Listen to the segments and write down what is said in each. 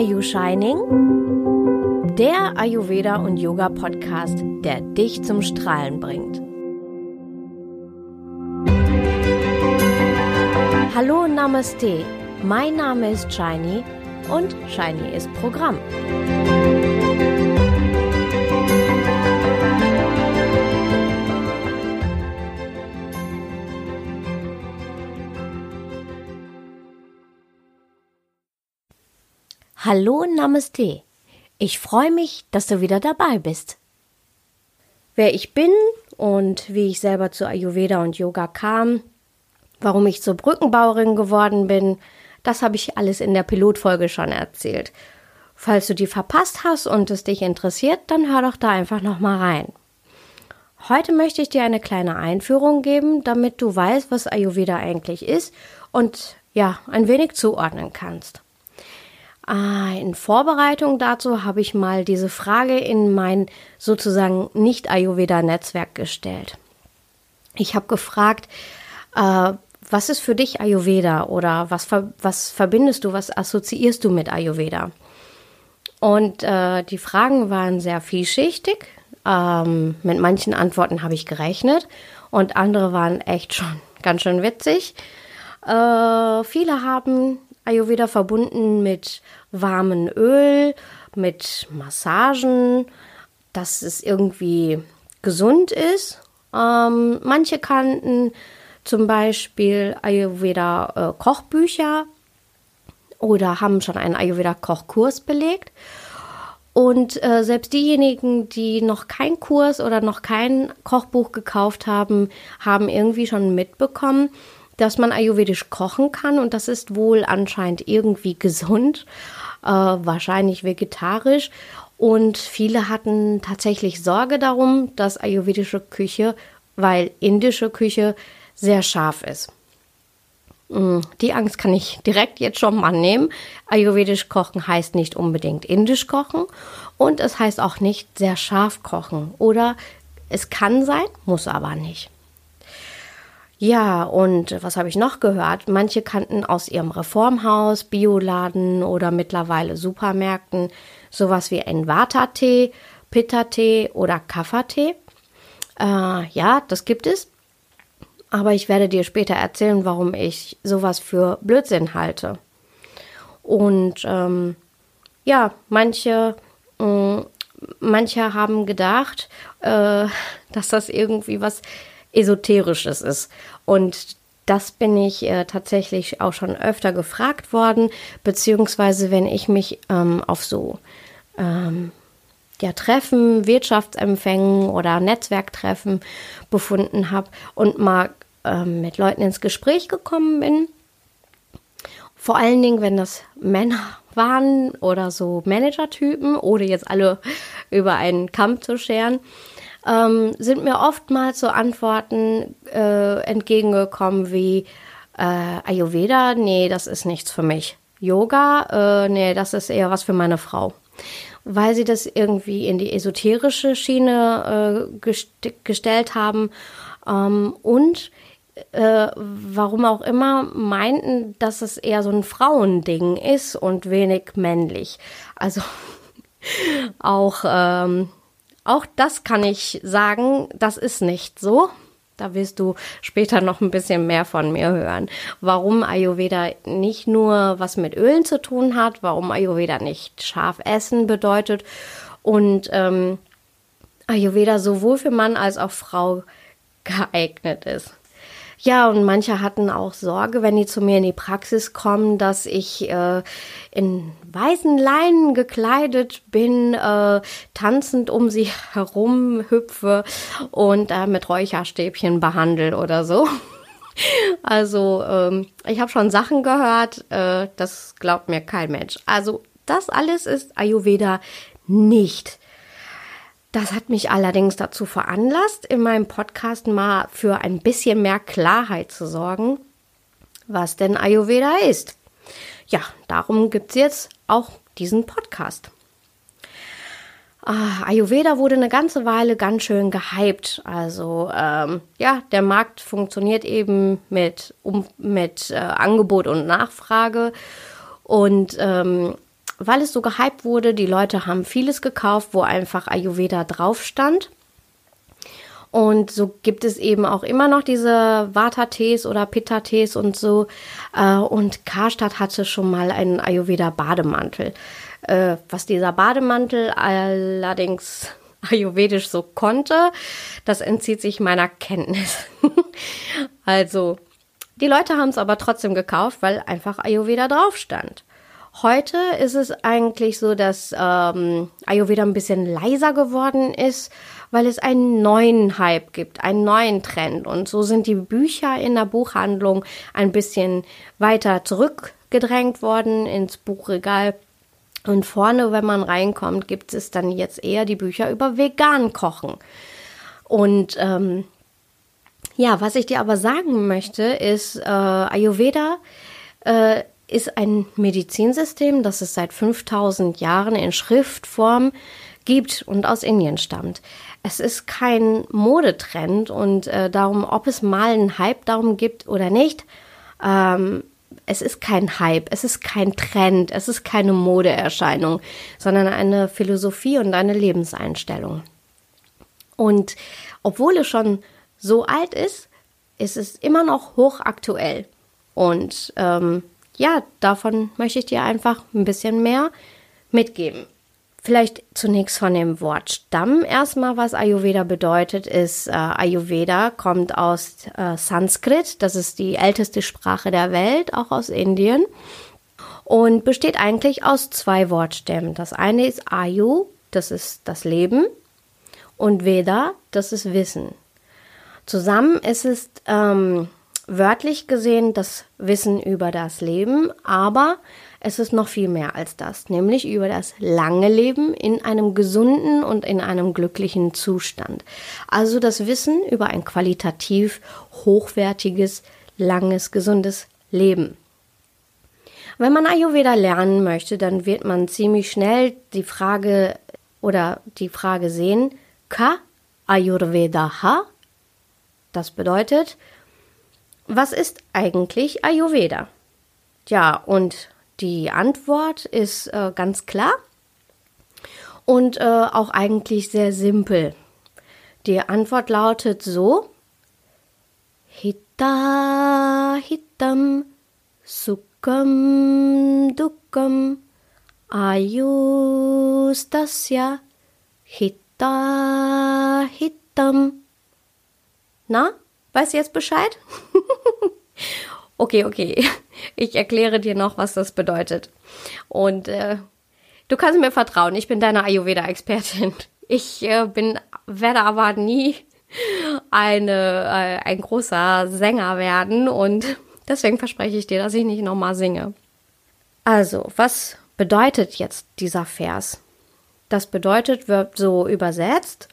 Are You Shining? Der Ayurveda und Yoga Podcast, der dich zum Strahlen bringt. Hallo Namaste, mein Name ist Shiny und Shiny ist Programm. Hallo Namaste. Ich freue mich, dass du wieder dabei bist. Wer ich bin und wie ich selber zu Ayurveda und Yoga kam, warum ich zur Brückenbauerin geworden bin, das habe ich alles in der Pilotfolge schon erzählt. Falls du die verpasst hast und es dich interessiert, dann hör doch da einfach noch mal rein. Heute möchte ich dir eine kleine Einführung geben, damit du weißt, was Ayurveda eigentlich ist und ja, ein wenig zuordnen kannst. Ah, in Vorbereitung dazu habe ich mal diese Frage in mein sozusagen Nicht-Ayurveda-Netzwerk gestellt. Ich habe gefragt, äh, was ist für dich Ayurveda oder was, was verbindest du, was assoziierst du mit Ayurveda? Und äh, die Fragen waren sehr vielschichtig. Ähm, mit manchen Antworten habe ich gerechnet und andere waren echt schon ganz schön witzig. Äh, viele haben Ayurveda verbunden mit warmen Öl, mit Massagen, dass es irgendwie gesund ist. Ähm, manche kannten zum Beispiel Ayurveda äh, Kochbücher oder haben schon einen Ayurveda Kochkurs belegt. Und äh, selbst diejenigen, die noch keinen Kurs oder noch kein Kochbuch gekauft haben, haben irgendwie schon mitbekommen, dass man ayurvedisch kochen kann und das ist wohl anscheinend irgendwie gesund, äh, wahrscheinlich vegetarisch. Und viele hatten tatsächlich Sorge darum, dass ayurvedische Küche, weil indische Küche sehr scharf ist. Mm, die Angst kann ich direkt jetzt schon mal nehmen. Ayurvedisch kochen heißt nicht unbedingt indisch kochen und es heißt auch nicht sehr scharf kochen. Oder es kann sein, muss aber nicht. Ja, und was habe ich noch gehört? Manche kannten aus ihrem Reformhaus, Bioladen oder mittlerweile Supermärkten sowas wie ein Vata-Tee, Pitta-Tee oder Kapha-Tee. Äh, ja, das gibt es. Aber ich werde dir später erzählen, warum ich sowas für Blödsinn halte. Und ähm, ja, manche, mh, mm, manche haben gedacht, äh, dass das irgendwie was Esoterisches ist. Und das bin ich äh, tatsächlich auch schon öfter gefragt worden, beziehungsweise wenn ich mich ähm, auf so ähm, ja, Treffen, Wirtschaftsempfängen oder Netzwerktreffen befunden habe und mal ähm, mit Leuten ins Gespräch gekommen bin. Vor allen Dingen, wenn das Männer waren oder so Managertypen, ohne jetzt alle über einen Kamm zu scheren, ähm, sind mir oftmals so Antworten äh, entgegengekommen wie äh, Ayurveda, nee, das ist nichts für mich. Yoga, äh, nee, das ist eher was für meine Frau. Weil sie das irgendwie in die esoterische Schiene äh, gest gestellt haben ähm, und äh, warum auch immer, meinten, dass es eher so ein Frauending ist und wenig männlich. Also auch ähm, auch das kann ich sagen, das ist nicht so. Da wirst du später noch ein bisschen mehr von mir hören. Warum Ayurveda nicht nur was mit Ölen zu tun hat, warum Ayurveda nicht scharf essen bedeutet und ähm, Ayurveda sowohl für Mann als auch Frau geeignet ist. Ja, und manche hatten auch Sorge, wenn die zu mir in die Praxis kommen, dass ich äh, in weißen Leinen gekleidet bin, äh, tanzend um sie herum hüpfe und äh, mit Räucherstäbchen behandle oder so. Also, ähm, ich habe schon Sachen gehört, äh, das glaubt mir kein Mensch. Also, das alles ist Ayurveda nicht. Das hat mich allerdings dazu veranlasst, in meinem Podcast mal für ein bisschen mehr Klarheit zu sorgen, was denn Ayurveda ist. Ja, darum gibt es jetzt auch diesen Podcast. Ah, Ayurveda wurde eine ganze Weile ganz schön gehypt. Also ähm, ja, der Markt funktioniert eben mit, um, mit äh, Angebot und Nachfrage. Und ähm, weil es so gehypt wurde, die Leute haben vieles gekauft, wo einfach Ayurveda drauf stand. Und so gibt es eben auch immer noch diese Vata-Tees oder Pitta-Tees und so. Äh, und Karstadt hatte schon mal einen Ayurveda-Bademantel. Äh, was dieser Bademantel allerdings ayurvedisch so konnte, das entzieht sich meiner Kenntnis. also, die Leute haben es aber trotzdem gekauft, weil einfach Ayurveda drauf stand. Heute ist es eigentlich so, dass ähm, Ayurveda ein bisschen leiser geworden ist, weil es einen neuen Hype gibt, einen neuen Trend. Und so sind die Bücher in der Buchhandlung ein bisschen weiter zurückgedrängt worden ins Buchregal. Und vorne, wenn man reinkommt, gibt es dann jetzt eher die Bücher über vegan kochen. Und ähm, ja, was ich dir aber sagen möchte, ist, äh, Ayurveda äh, ist ein Medizinsystem, das es seit 5000 Jahren in Schriftform gibt und aus Indien stammt. Es ist kein Modetrend und äh, darum, ob es mal einen Hype darum gibt oder nicht, ähm, es ist kein Hype, es ist kein Trend, es ist keine Modeerscheinung, sondern eine Philosophie und eine Lebenseinstellung. Und obwohl es schon so alt ist, ist es immer noch hochaktuell. Und ähm, ja, davon möchte ich dir einfach ein bisschen mehr mitgeben. Vielleicht zunächst von dem Wort Stamm erstmal, was Ayurveda bedeutet, ist äh, Ayurveda kommt aus äh, Sanskrit, das ist die älteste Sprache der Welt, auch aus Indien und besteht eigentlich aus zwei Wortstämmen. Das eine ist Ayu, das ist das Leben und Veda, das ist Wissen. Zusammen ist es ähm, wörtlich gesehen das Wissen über das Leben, aber es ist noch viel mehr als das, nämlich über das lange Leben in einem gesunden und in einem glücklichen Zustand. Also das Wissen über ein qualitativ hochwertiges, langes, gesundes Leben. Wenn man Ayurveda lernen möchte, dann wird man ziemlich schnell die Frage oder die Frage sehen, Ka Ayurveda ha? Das bedeutet, was ist eigentlich Ayurveda? Ja, und die Antwort ist äh, ganz klar und äh, auch eigentlich sehr simpel. Die Antwort lautet so: Hitta Hittam Sukham Dukkam Ayustasya Hitta Hittam. Na, weißt du jetzt Bescheid? okay, okay. Ich erkläre dir noch, was das bedeutet. Und äh, du kannst mir vertrauen, ich bin deine Ayurveda-Expertin. Ich äh, bin, werde aber nie eine, äh, ein großer Sänger werden und deswegen verspreche ich dir, dass ich nicht nochmal singe. Also, was bedeutet jetzt dieser Vers? Das bedeutet, wird so übersetzt,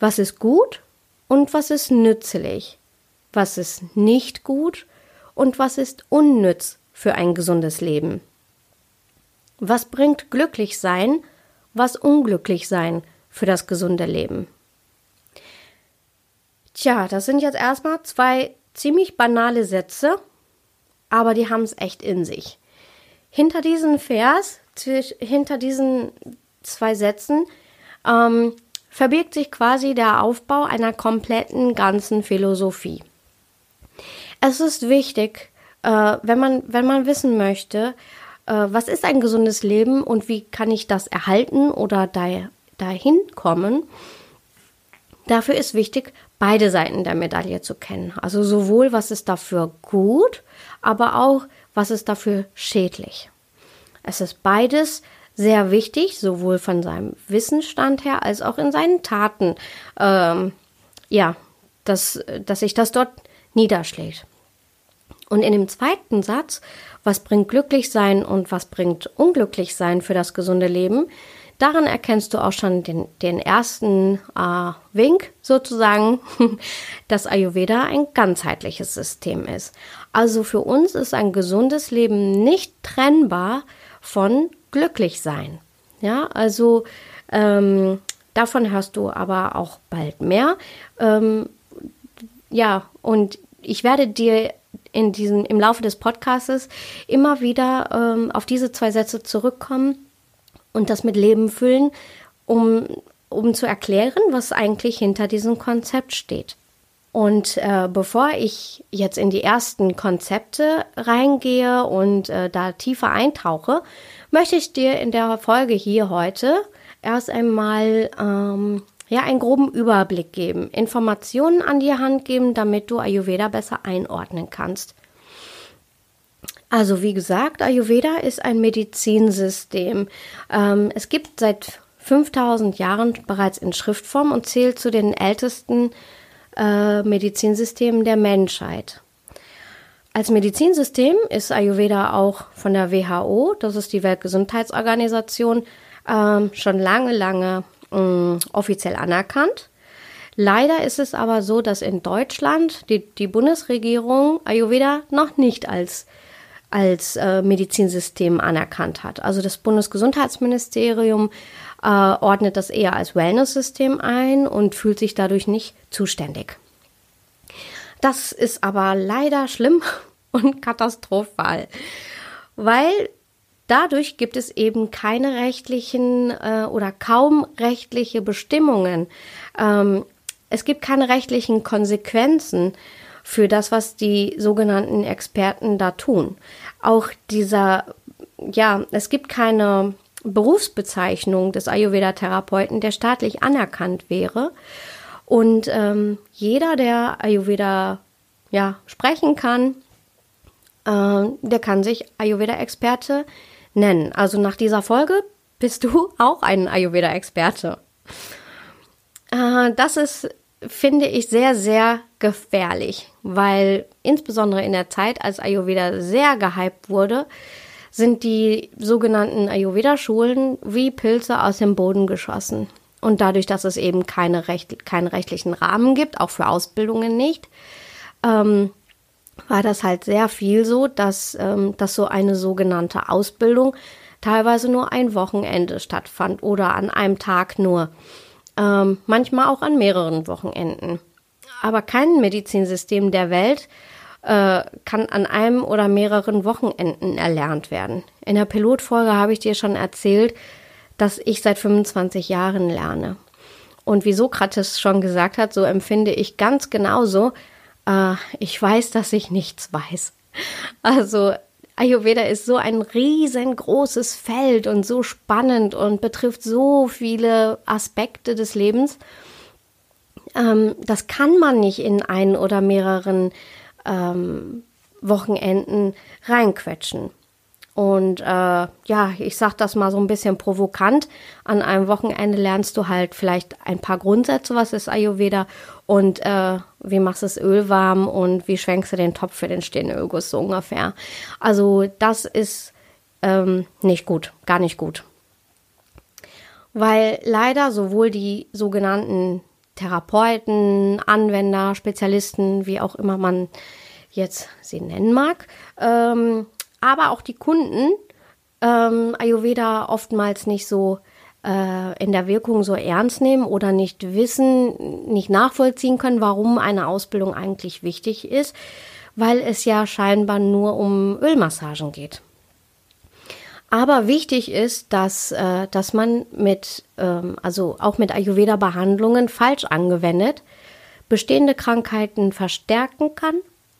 was ist gut und was ist nützlich was ist nicht gut und was ist unnütz für ein gesundes Leben. Was bringt glücklich sein, was unglücklich sein für das gesunde Leben? Tja, das sind jetzt erstmal zwei ziemlich banale Sätze, aber die haben es echt in sich. Hinter diesen Vers, hinter diesen zwei Sätzen, ähm, verbirgt sich quasi der Aufbau einer kompletten ganzen Philosophie. Es ist wichtig, äh, wenn, man, wenn man wissen möchte, äh, was ist ein gesundes Leben und wie kann ich das erhalten oder da, dahin kommen. Dafür ist wichtig, beide Seiten der Medaille zu kennen. Also sowohl, was ist dafür gut, aber auch, was ist dafür schädlich. Es ist beides sehr wichtig, sowohl von seinem Wissensstand her als auch in seinen Taten. Ähm, ja, dass, dass sich das dort niederschlägt. Und in dem zweiten Satz, was bringt glücklich sein und was bringt unglücklich sein für das gesunde Leben, daran erkennst du auch schon den, den ersten äh, Wink sozusagen, dass Ayurveda ein ganzheitliches System ist. Also für uns ist ein gesundes Leben nicht trennbar von glücklich sein. Ja, also ähm, davon hörst du aber auch bald mehr. Ähm, ja, und ich werde dir in diesem, im Laufe des Podcasts immer wieder ähm, auf diese zwei Sätze zurückkommen und das mit Leben füllen, um, um zu erklären, was eigentlich hinter diesem Konzept steht. Und äh, bevor ich jetzt in die ersten Konzepte reingehe und äh, da tiefer eintauche, möchte ich dir in der Folge hier heute erst einmal ähm, ja einen groben Überblick geben, Informationen an die Hand geben, damit du Ayurveda besser einordnen kannst. Also wie gesagt, Ayurveda ist ein Medizinsystem. Ähm, es gibt seit 5000 Jahren bereits in Schriftform und zählt zu den ältesten äh, Medizinsystemen der Menschheit. Als Medizinsystem ist Ayurveda auch von der WHO, das ist die Weltgesundheitsorganisation, äh, schon lange, lange äh, offiziell anerkannt. Leider ist es aber so, dass in Deutschland die, die Bundesregierung Ayurveda noch nicht als als äh, Medizinsystem anerkannt hat. Also das Bundesgesundheitsministerium äh, ordnet das eher als Wellness-System ein und fühlt sich dadurch nicht zuständig. Das ist aber leider schlimm und katastrophal, weil dadurch gibt es eben keine rechtlichen äh, oder kaum rechtliche Bestimmungen. Ähm, es gibt keine rechtlichen Konsequenzen für das, was die sogenannten Experten da tun. Auch dieser, ja, es gibt keine Berufsbezeichnung des Ayurveda-Therapeuten, der staatlich anerkannt wäre. Und ähm, jeder, der Ayurveda ja, sprechen kann, äh, der kann sich Ayurveda-Experte nennen. Also nach dieser Folge bist du auch ein Ayurveda-Experte. Äh, das ist finde ich sehr, sehr gefährlich, weil insbesondere in der Zeit, als Ayurveda sehr gehypt wurde, sind die sogenannten Ayurveda-Schulen wie Pilze aus dem Boden geschossen. Und dadurch, dass es eben keine Recht, keinen rechtlichen Rahmen gibt, auch für Ausbildungen nicht, ähm, war das halt sehr viel so, dass, ähm, dass so eine sogenannte Ausbildung teilweise nur ein Wochenende stattfand oder an einem Tag nur ähm, manchmal auch an mehreren Wochenenden. Aber kein Medizinsystem der Welt äh, kann an einem oder mehreren Wochenenden erlernt werden. In der Pilotfolge habe ich dir schon erzählt, dass ich seit 25 Jahren lerne. Und wie Sokrates schon gesagt hat, so empfinde ich ganz genauso, äh, ich weiß, dass ich nichts weiß. Also Ayurveda ist so ein riesengroßes Feld und so spannend und betrifft so viele Aspekte des Lebens. Ähm, das kann man nicht in ein oder mehreren ähm, Wochenenden reinquetschen. Und äh, ja, ich sag das mal so ein bisschen provokant. An einem Wochenende lernst du halt vielleicht ein paar Grundsätze, was ist Ayurveda und äh, wie machst du das Öl warm und wie schwenkst du den Topf für den stehenden Ölguss so ungefähr. Also das ist ähm, nicht gut, gar nicht gut. Weil leider sowohl die sogenannten Therapeuten, Anwender, Spezialisten, wie auch immer man jetzt sie nennen mag, ähm, aber auch die Kunden ähm, Ayurveda oftmals nicht so äh, in der Wirkung so ernst nehmen oder nicht wissen, nicht nachvollziehen können, warum eine Ausbildung eigentlich wichtig ist, weil es ja scheinbar nur um Ölmassagen geht. Aber wichtig ist, dass, äh, dass man mit, ähm, also auch mit Ayurveda-Behandlungen falsch angewendet, bestehende Krankheiten verstärken kann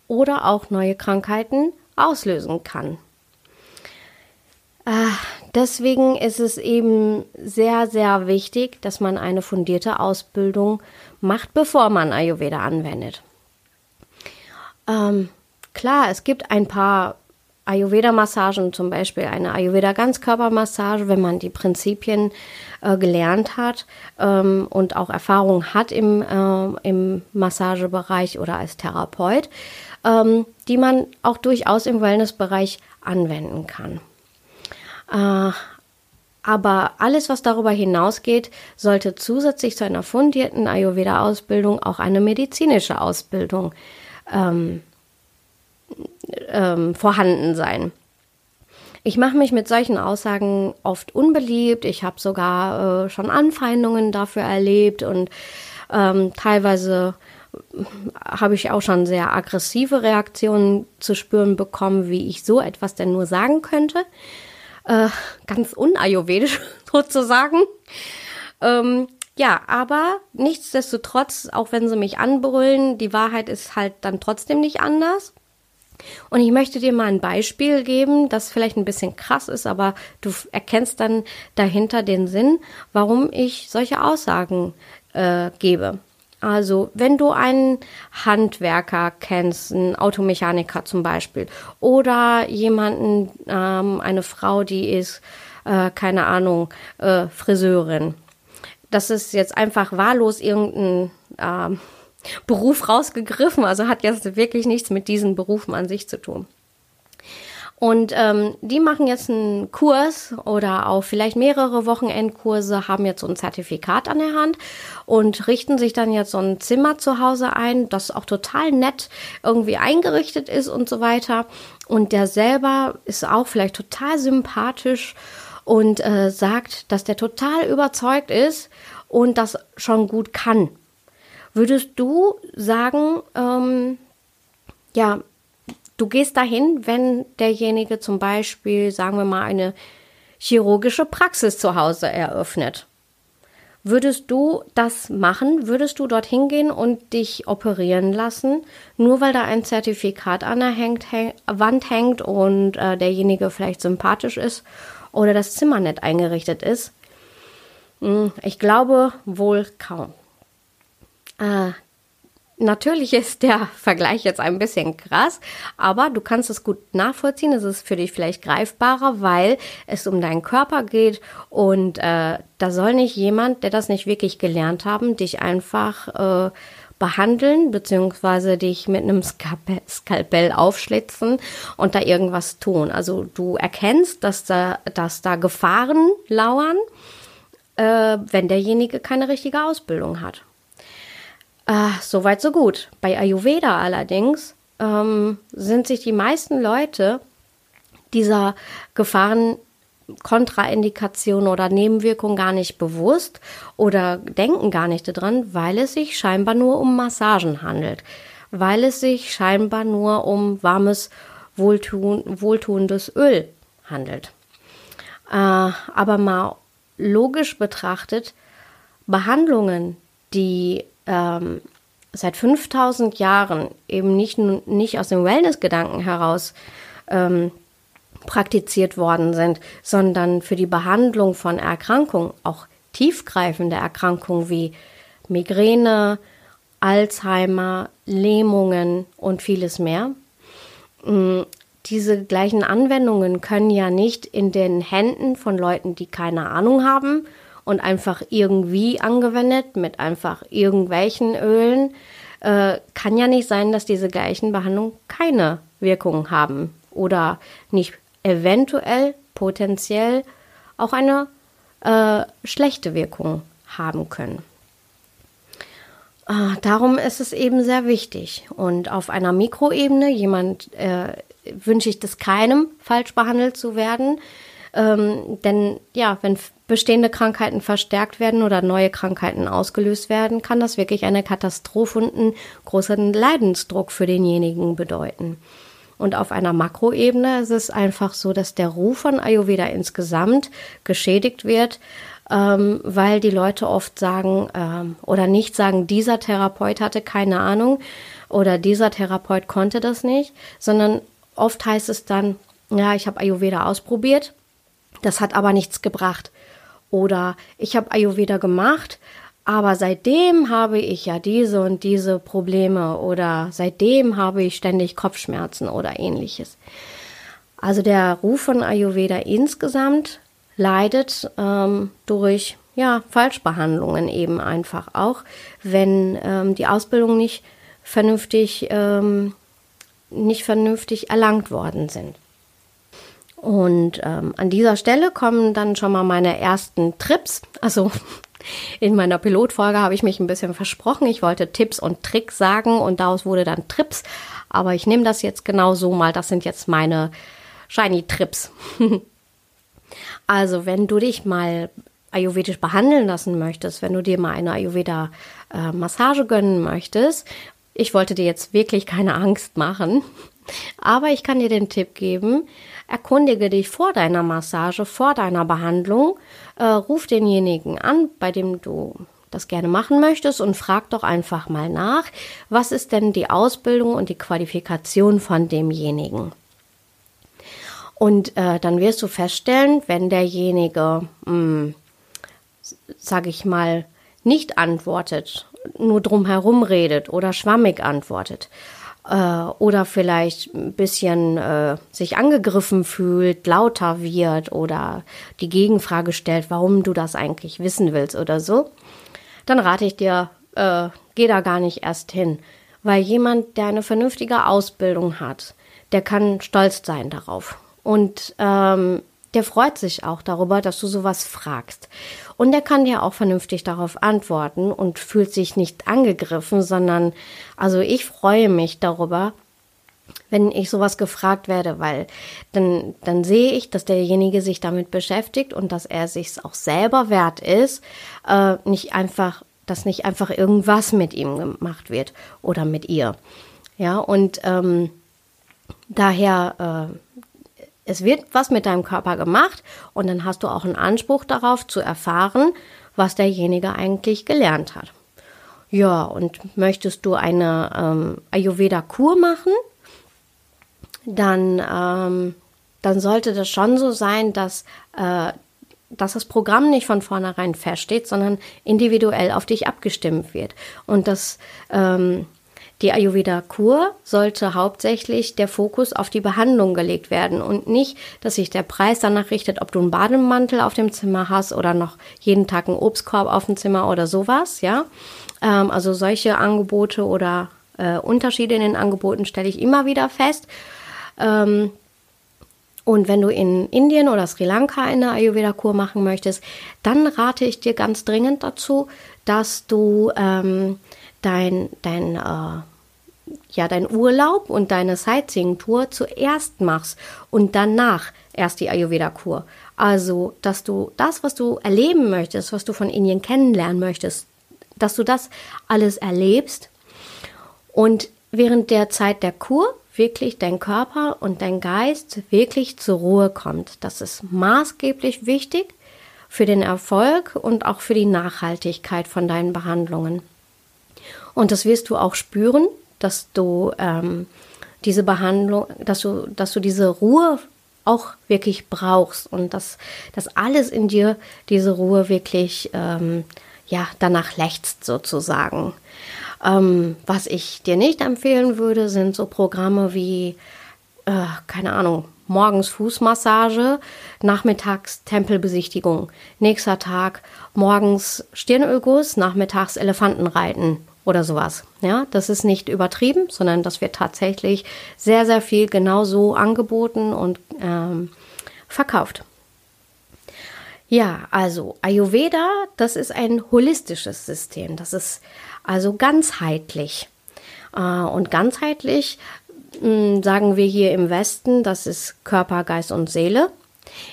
oder auch neue Krankheiten auslösen kann. Äh, deswegen ist es eben sehr, sehr wichtig, dass man eine fundierte Ausbildung macht, bevor man Ayurveda anwendet. Ähm, klar, es gibt ein paar Ayurveda-Massagen, zum Beispiel eine Ayurveda-Ganzkörpermassage, wenn man die Prinzipien äh, gelernt hat ähm, und auch Erfahrung hat im, äh, im Massagebereich oder als Therapeut, ähm, die man auch durchaus im Wellnessbereich anwenden kann. Äh, aber alles, was darüber hinausgeht, sollte zusätzlich zu einer fundierten Ayurveda-Ausbildung auch eine medizinische Ausbildung ähm, ähm, vorhanden sein. Ich mache mich mit solchen Aussagen oft unbeliebt. Ich habe sogar äh, schon Anfeindungen dafür erlebt und ähm, teilweise habe ich auch schon sehr aggressive Reaktionen zu spüren bekommen, wie ich so etwas denn nur sagen könnte. Äh, ganz unayurvedisch sozusagen. Ähm, ja, aber nichtsdestotrotz, auch wenn sie mich anbrüllen, die Wahrheit ist halt dann trotzdem nicht anders. Und ich möchte dir mal ein Beispiel geben, das vielleicht ein bisschen krass ist, aber du erkennst dann dahinter den Sinn, warum ich solche Aussagen äh, gebe. Also, wenn du einen Handwerker kennst, einen Automechaniker zum Beispiel, oder jemanden, ähm, eine Frau, die ist, äh, keine Ahnung, äh, Friseurin. Das ist jetzt einfach wahllos irgendein ähm, Beruf rausgegriffen, also hat jetzt wirklich nichts mit diesen Berufen an sich zu tun. Und ähm, die machen jetzt einen Kurs oder auch vielleicht mehrere Wochenendkurse, haben jetzt so ein Zertifikat an der Hand und richten sich dann jetzt so ein Zimmer zu Hause ein, das auch total nett irgendwie eingerichtet ist und so weiter. Und der selber ist auch vielleicht total sympathisch und äh, sagt, dass der total überzeugt ist und das schon gut kann. Würdest du sagen, ähm, ja, Du gehst dahin, wenn derjenige zum Beispiel, sagen wir mal, eine chirurgische Praxis zu Hause eröffnet. Würdest du das machen? Würdest du dorthin gehen und dich operieren lassen, nur weil da ein Zertifikat an der hängt, häng, Wand hängt und äh, derjenige vielleicht sympathisch ist oder das Zimmer nett eingerichtet ist? Hm, ich glaube wohl kaum. Äh, Natürlich ist der Vergleich jetzt ein bisschen krass, aber du kannst es gut nachvollziehen. Es ist für dich vielleicht greifbarer, weil es um deinen Körper geht und äh, da soll nicht jemand, der das nicht wirklich gelernt haben, dich einfach äh, behandeln beziehungsweise dich mit einem Skalpell, Skalpell aufschlitzen und da irgendwas tun. Also du erkennst, dass da, dass da Gefahren lauern, äh, wenn derjenige keine richtige Ausbildung hat. Ah, so weit, so gut. Bei Ayurveda allerdings ähm, sind sich die meisten Leute dieser Gefahren Kontraindikation oder Nebenwirkung gar nicht bewusst oder denken gar nicht daran, weil es sich scheinbar nur um Massagen handelt, weil es sich scheinbar nur um warmes, wohltun, wohltuendes Öl handelt. Äh, aber mal logisch betrachtet, Behandlungen, die ähm, seit 5000 Jahren eben nicht, nicht aus dem Wellness-Gedanken heraus ähm, praktiziert worden sind, sondern für die Behandlung von Erkrankungen, auch tiefgreifende Erkrankungen wie Migräne, Alzheimer, Lähmungen und vieles mehr. Mm, diese gleichen Anwendungen können ja nicht in den Händen von Leuten, die keine Ahnung haben und einfach irgendwie angewendet mit einfach irgendwelchen Ölen, äh, kann ja nicht sein, dass diese gleichen Behandlungen keine Wirkung haben oder nicht eventuell, potenziell auch eine äh, schlechte Wirkung haben können. Äh, darum ist es eben sehr wichtig. Und auf einer Mikroebene, jemand äh, wünsche ich das keinem, falsch behandelt zu werden. Ähm, denn ja, wenn bestehende Krankheiten verstärkt werden oder neue Krankheiten ausgelöst werden, kann das wirklich eine Katastrophe und einen großen Leidensdruck für denjenigen bedeuten. Und auf einer Makroebene ist es einfach so, dass der Ruf von Ayurveda insgesamt geschädigt wird, ähm, weil die Leute oft sagen ähm, oder nicht sagen, dieser Therapeut hatte keine Ahnung oder dieser Therapeut konnte das nicht, sondern oft heißt es dann, ja, ich habe Ayurveda ausprobiert, das hat aber nichts gebracht. Oder ich habe Ayurveda gemacht, aber seitdem habe ich ja diese und diese Probleme oder seitdem habe ich ständig Kopfschmerzen oder ähnliches. Also der Ruf von Ayurveda insgesamt leidet ähm, durch ja, Falschbehandlungen eben einfach auch, wenn ähm, die Ausbildung nicht vernünftig, ähm, nicht vernünftig erlangt worden sind. Und ähm, an dieser Stelle kommen dann schon mal meine ersten Trips. Also in meiner Pilotfolge habe ich mich ein bisschen versprochen. Ich wollte Tipps und Tricks sagen und daraus wurde dann Trips. Aber ich nehme das jetzt genau so mal. Das sind jetzt meine Shiny Trips. also wenn du dich mal ayurvedisch behandeln lassen möchtest, wenn du dir mal eine Ayurveda-Massage äh, gönnen möchtest, ich wollte dir jetzt wirklich keine Angst machen, aber ich kann dir den Tipp geben, erkundige dich vor deiner Massage, vor deiner Behandlung, äh, ruf denjenigen an, bei dem du das gerne machen möchtest und frag doch einfach mal nach, was ist denn die Ausbildung und die Qualifikation von demjenigen. Und äh, dann wirst du feststellen, wenn derjenige, hm, sage ich mal, nicht antwortet, nur drumherum redet oder schwammig antwortet, oder vielleicht ein bisschen äh, sich angegriffen fühlt, lauter wird oder die Gegenfrage stellt, warum du das eigentlich wissen willst oder so, dann rate ich dir, äh, geh da gar nicht erst hin. Weil jemand, der eine vernünftige Ausbildung hat, der kann stolz sein darauf. Und ähm, der freut sich auch darüber, dass du sowas fragst. Und der kann dir auch vernünftig darauf antworten und fühlt sich nicht angegriffen, sondern, also ich freue mich darüber, wenn ich sowas gefragt werde, weil dann, dann sehe ich, dass derjenige sich damit beschäftigt und dass er sich auch selber wert ist, äh, nicht einfach, dass nicht einfach irgendwas mit ihm gemacht wird oder mit ihr. Ja, und ähm, daher, äh, es wird was mit deinem Körper gemacht und dann hast du auch einen Anspruch darauf zu erfahren, was derjenige eigentlich gelernt hat. Ja, und möchtest du eine ähm, Ayurveda-Kur machen, dann, ähm, dann sollte das schon so sein, dass, äh, dass das Programm nicht von vornherein feststeht, sondern individuell auf dich abgestimmt wird. Und dass ähm, die Ayurveda-Kur sollte hauptsächlich der Fokus auf die Behandlung gelegt werden und nicht, dass sich der Preis danach richtet, ob du einen Bademantel auf dem Zimmer hast oder noch jeden Tag einen Obstkorb auf dem Zimmer oder sowas, ja. Ähm, also solche Angebote oder äh, Unterschiede in den Angeboten stelle ich immer wieder fest. Ähm, und wenn du in Indien oder Sri Lanka eine Ayurveda-Kur machen möchtest, dann rate ich dir ganz dringend dazu, dass du ähm, dein, dein, äh, ja, dein Urlaub und deine Sightseeing-Tour zuerst machst und danach erst die Ayurveda-Kur. Also, dass du das, was du erleben möchtest, was du von Indien kennenlernen möchtest, dass du das alles erlebst und während der Zeit der Kur wirklich dein Körper und dein Geist wirklich zur Ruhe kommt. Das ist maßgeblich wichtig für den Erfolg und auch für die Nachhaltigkeit von deinen Behandlungen. Und das wirst du auch spüren, dass du ähm, diese Behandlung, dass du, dass du diese Ruhe auch wirklich brauchst und dass, dass alles in dir diese Ruhe wirklich ähm, ja danach lechzt sozusagen. Ähm, was ich dir nicht empfehlen würde, sind so Programme wie, äh, keine Ahnung, morgens Fußmassage, nachmittags Tempelbesichtigung, nächster Tag morgens Stirnölguss, nachmittags Elefantenreiten oder sowas. Ja, das ist nicht übertrieben, sondern das wird tatsächlich sehr, sehr viel genau so angeboten und ähm, verkauft. Ja, also Ayurveda, das ist ein holistisches System. Das ist also ganzheitlich. Äh, und ganzheitlich sagen wir hier im Westen, das ist Körper, Geist und Seele.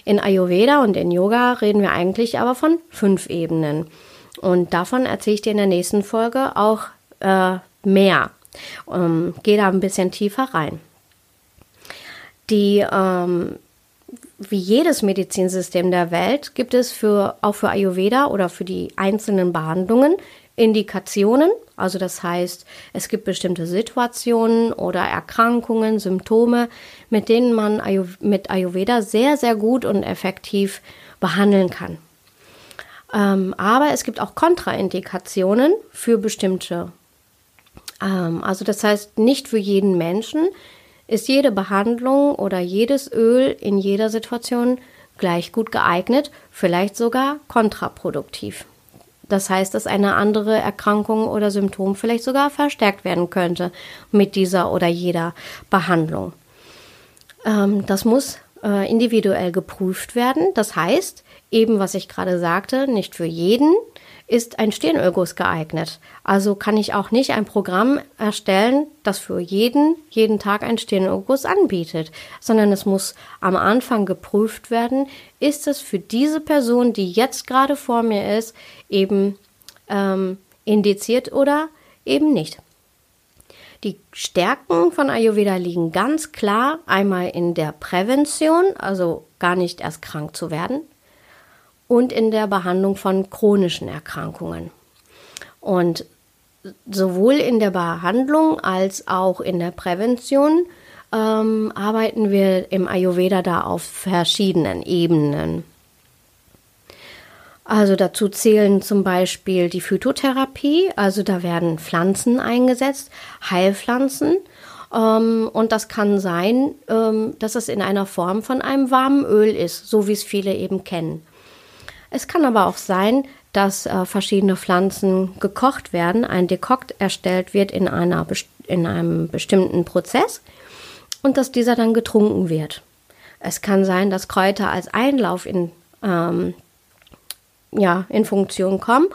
In Ayurveda und in Yoga reden wir eigentlich aber von fünf Ebenen. Und davon erzähle ich dir in der nächsten Folge auch äh, mehr. Ähm, Gehe da ein bisschen tiefer rein. Die, ähm, wie jedes Medizinsystem der Welt, gibt es für, auch für Ayurveda oder für die einzelnen Behandlungen Indikationen, also das heißt, es gibt bestimmte Situationen oder Erkrankungen, Symptome, mit denen man mit Ayurveda sehr, sehr gut und effektiv behandeln kann. Ähm, aber es gibt auch Kontraindikationen für bestimmte. Ähm, also das heißt, nicht für jeden Menschen ist jede Behandlung oder jedes Öl in jeder Situation gleich gut geeignet, vielleicht sogar kontraproduktiv. Das heißt, dass eine andere Erkrankung oder Symptom vielleicht sogar verstärkt werden könnte mit dieser oder jeder Behandlung. Ähm, das muss äh, individuell geprüft werden. Das heißt, eben was ich gerade sagte, nicht für jeden ist ein Stirnölguss geeignet. Also kann ich auch nicht ein Programm erstellen, das für jeden jeden Tag ein Stirnölguss anbietet, sondern es muss am Anfang geprüft werden, ist es für diese Person, die jetzt gerade vor mir ist, eben ähm, indiziert oder eben nicht. Die Stärken von Ayurveda liegen ganz klar einmal in der Prävention, also gar nicht erst krank zu werden, und in der Behandlung von chronischen Erkrankungen. Und sowohl in der Behandlung als auch in der Prävention ähm, arbeiten wir im Ayurveda da auf verschiedenen Ebenen. Also dazu zählen zum Beispiel die Phytotherapie, also da werden Pflanzen eingesetzt, Heilpflanzen. Ähm, und das kann sein, ähm, dass es in einer Form von einem warmen Öl ist, so wie es viele eben kennen. Es kann aber auch sein, dass äh, verschiedene Pflanzen gekocht werden, ein Dekokt erstellt wird in, einer, in einem bestimmten Prozess und dass dieser dann getrunken wird. Es kann sein, dass Kräuter als Einlauf in ähm, ja, in Funktion kommen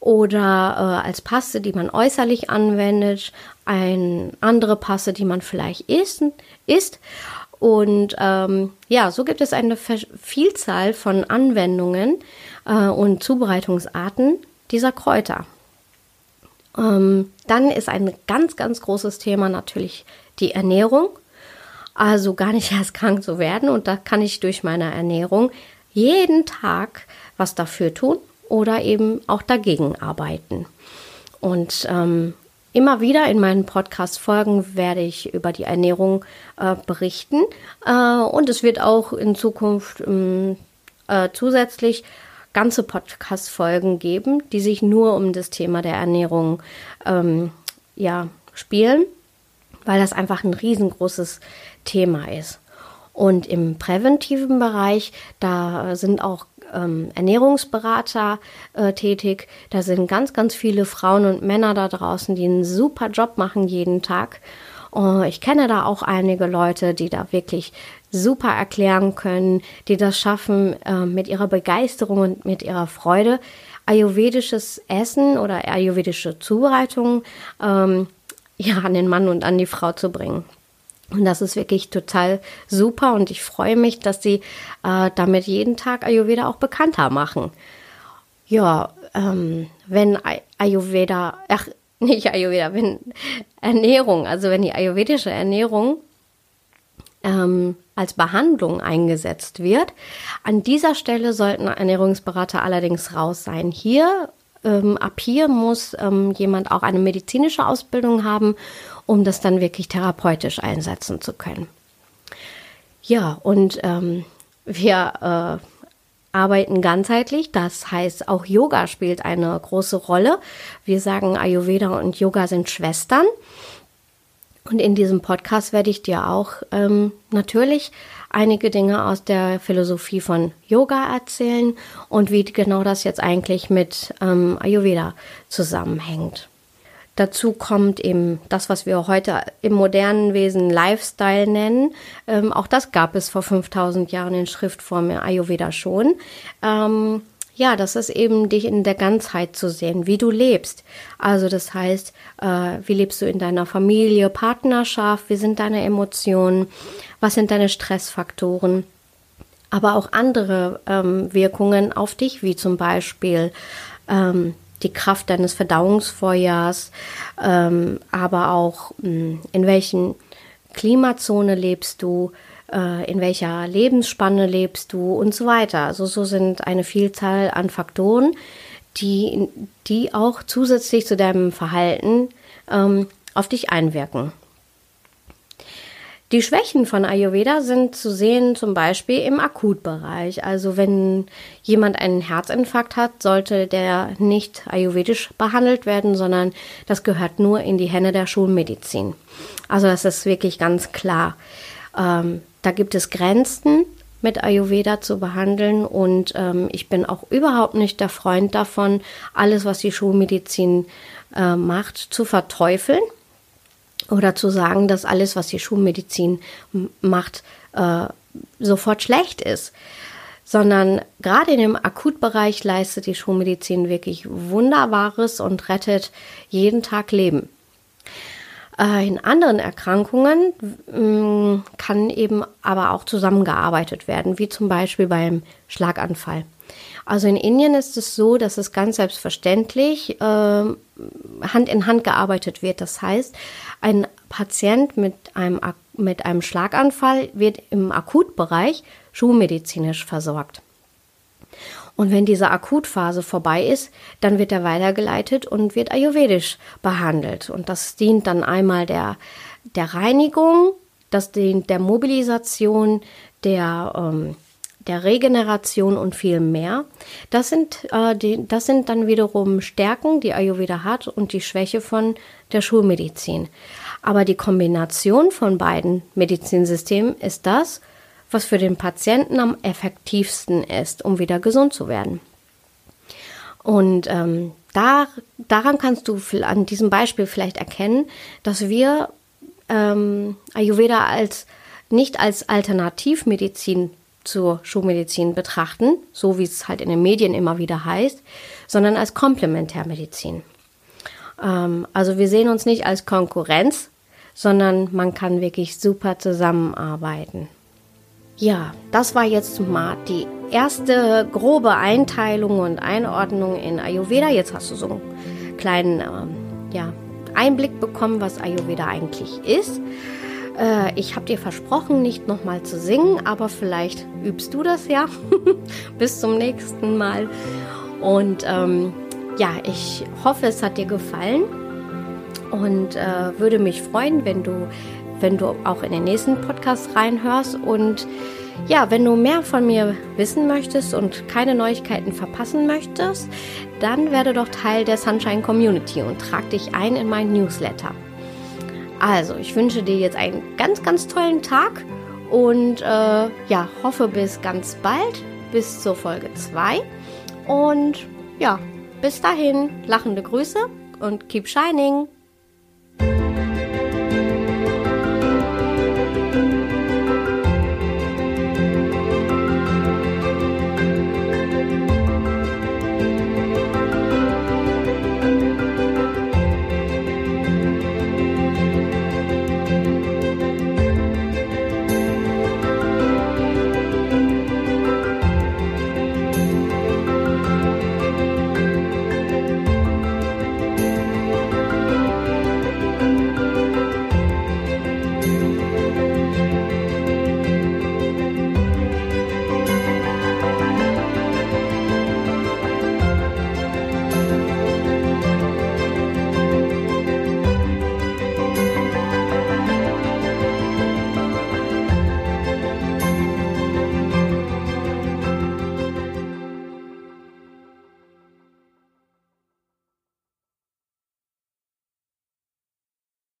oder äh, als Paste, die man äußerlich anwendet, eine andere Paste, die man vielleicht isst. isst. Und ähm, ja, so gibt es eine Vielzahl von Anwendungen äh, und Zubereitungsarten dieser Kräuter. Ähm, dann ist ein ganz, ganz großes Thema natürlich die Ernährung. Also gar nicht erst krank zu werden. Und da kann ich durch meine Ernährung jeden Tag was dafür tun oder eben auch dagegen arbeiten. Und ähm, immer wieder in meinen Podcast-Folgen werde ich über die Ernährung äh, berichten. Äh, und es wird auch in Zukunft ähm, äh, zusätzlich ganze Podcast-Folgen geben, die sich nur um das Thema der Ernährung ähm, ja, spielen, weil das einfach ein riesengroßes Thema ist. Und im präventiven Bereich, da sind auch ähm, Ernährungsberater äh, tätig. Da sind ganz, ganz viele Frauen und Männer da draußen, die einen super Job machen jeden Tag. Uh, ich kenne da auch einige Leute, die da wirklich super erklären können, die das schaffen, äh, mit ihrer Begeisterung und mit ihrer Freude ayurvedisches Essen oder ayurvedische Zubereitungen ähm, ja, an den Mann und an die Frau zu bringen. Und das ist wirklich total super und ich freue mich, dass sie äh, damit jeden Tag Ayurveda auch bekannter machen. Ja, ähm, wenn Ayurveda, ach, nicht Ayurveda, wenn Ernährung, also wenn die ayurvedische Ernährung ähm, als Behandlung eingesetzt wird, an dieser Stelle sollten Ernährungsberater allerdings raus sein. Hier, ähm, ab hier muss ähm, jemand auch eine medizinische Ausbildung haben um das dann wirklich therapeutisch einsetzen zu können. Ja, und ähm, wir äh, arbeiten ganzheitlich, das heißt auch Yoga spielt eine große Rolle. Wir sagen, Ayurveda und Yoga sind Schwestern. Und in diesem Podcast werde ich dir auch ähm, natürlich einige Dinge aus der Philosophie von Yoga erzählen und wie genau das jetzt eigentlich mit ähm, Ayurveda zusammenhängt. Dazu kommt eben das, was wir heute im modernen Wesen Lifestyle nennen. Ähm, auch das gab es vor 5000 Jahren in Schriftform im Ayurveda schon. Ähm, ja, das ist eben dich in der Ganzheit zu sehen, wie du lebst. Also das heißt, äh, wie lebst du in deiner Familie, Partnerschaft, wie sind deine Emotionen, was sind deine Stressfaktoren, aber auch andere ähm, Wirkungen auf dich, wie zum Beispiel ähm, die Kraft deines Verdauungsfeuers, ähm, aber auch mh, hm, in welchen Klimazone lebst du, äh, in welcher Lebensspanne lebst du und so weiter. Also so sind eine Vielzahl an Faktoren, die, die auch zusätzlich zu deinem Verhalten ähm, auf dich einwirken. Die Schwächen von Ayurveda sind zu sehen zum Beispiel im Akutbereich. Also wenn jemand einen Herzinfarkt hat, sollte der nicht ayurvedisch behandelt werden, sondern das gehört nur in die Hände der Schulmedizin. Also das ist wirklich ganz klar. Ähm, da gibt es Grenzen mit Ayurveda zu behandeln und ähm, ich bin auch überhaupt nicht der Freund davon, alles, was die Schulmedizin äh, macht, zu verteufeln oder zu sagen, dass alles, was die Schulmedizin macht, äh, sofort schlecht ist, sondern gerade in dem Akutbereich leistet die Schulmedizin wirklich Wunderbares und rettet jeden Tag Leben. Äh, in anderen Erkrankungen kann eben aber auch zusammengearbeitet werden, wie zum Beispiel beim Schlaganfall. Also in Indien ist es so, dass es ganz selbstverständlich äh, Hand in Hand gearbeitet wird. Das heißt, ein Patient mit einem, mit einem Schlaganfall wird im Akutbereich schulmedizinisch versorgt. Und wenn diese Akutphase vorbei ist, dann wird er weitergeleitet und wird ayurvedisch behandelt. Und das dient dann einmal der, der Reinigung, das dient der Mobilisation, der ähm, der Regeneration und viel mehr. Das sind, äh, die, das sind dann wiederum Stärken, die Ayurveda hat und die Schwäche von der Schulmedizin. Aber die Kombination von beiden Medizinsystemen ist das, was für den Patienten am effektivsten ist, um wieder gesund zu werden. Und ähm, da, daran kannst du an diesem Beispiel vielleicht erkennen, dass wir ähm, Ayurveda als nicht als Alternativmedizin zur Schulmedizin betrachten, so wie es halt in den Medien immer wieder heißt, sondern als Komplementärmedizin. Ähm, also wir sehen uns nicht als Konkurrenz, sondern man kann wirklich super zusammenarbeiten. Ja, das war jetzt mal die erste grobe Einteilung und Einordnung in Ayurveda. Jetzt hast du so einen kleinen ähm, ja, Einblick bekommen, was Ayurveda eigentlich ist. Äh, ich habe dir versprochen, nicht nochmal zu singen, aber vielleicht übst du das ja. Bis zum nächsten Mal. Und ähm, ja, ich hoffe, es hat dir gefallen und äh, würde mich freuen, wenn du, wenn du auch in den nächsten Podcast reinhörst und ja, wenn du mehr von mir wissen möchtest und keine Neuigkeiten verpassen möchtest, dann werde doch Teil der Sunshine Community und trag dich ein in mein Newsletter. Also, ich wünsche dir jetzt einen ganz, ganz tollen Tag und äh, ja, hoffe bis ganz bald, bis zur Folge 2. Und ja, bis dahin, lachende Grüße und keep shining!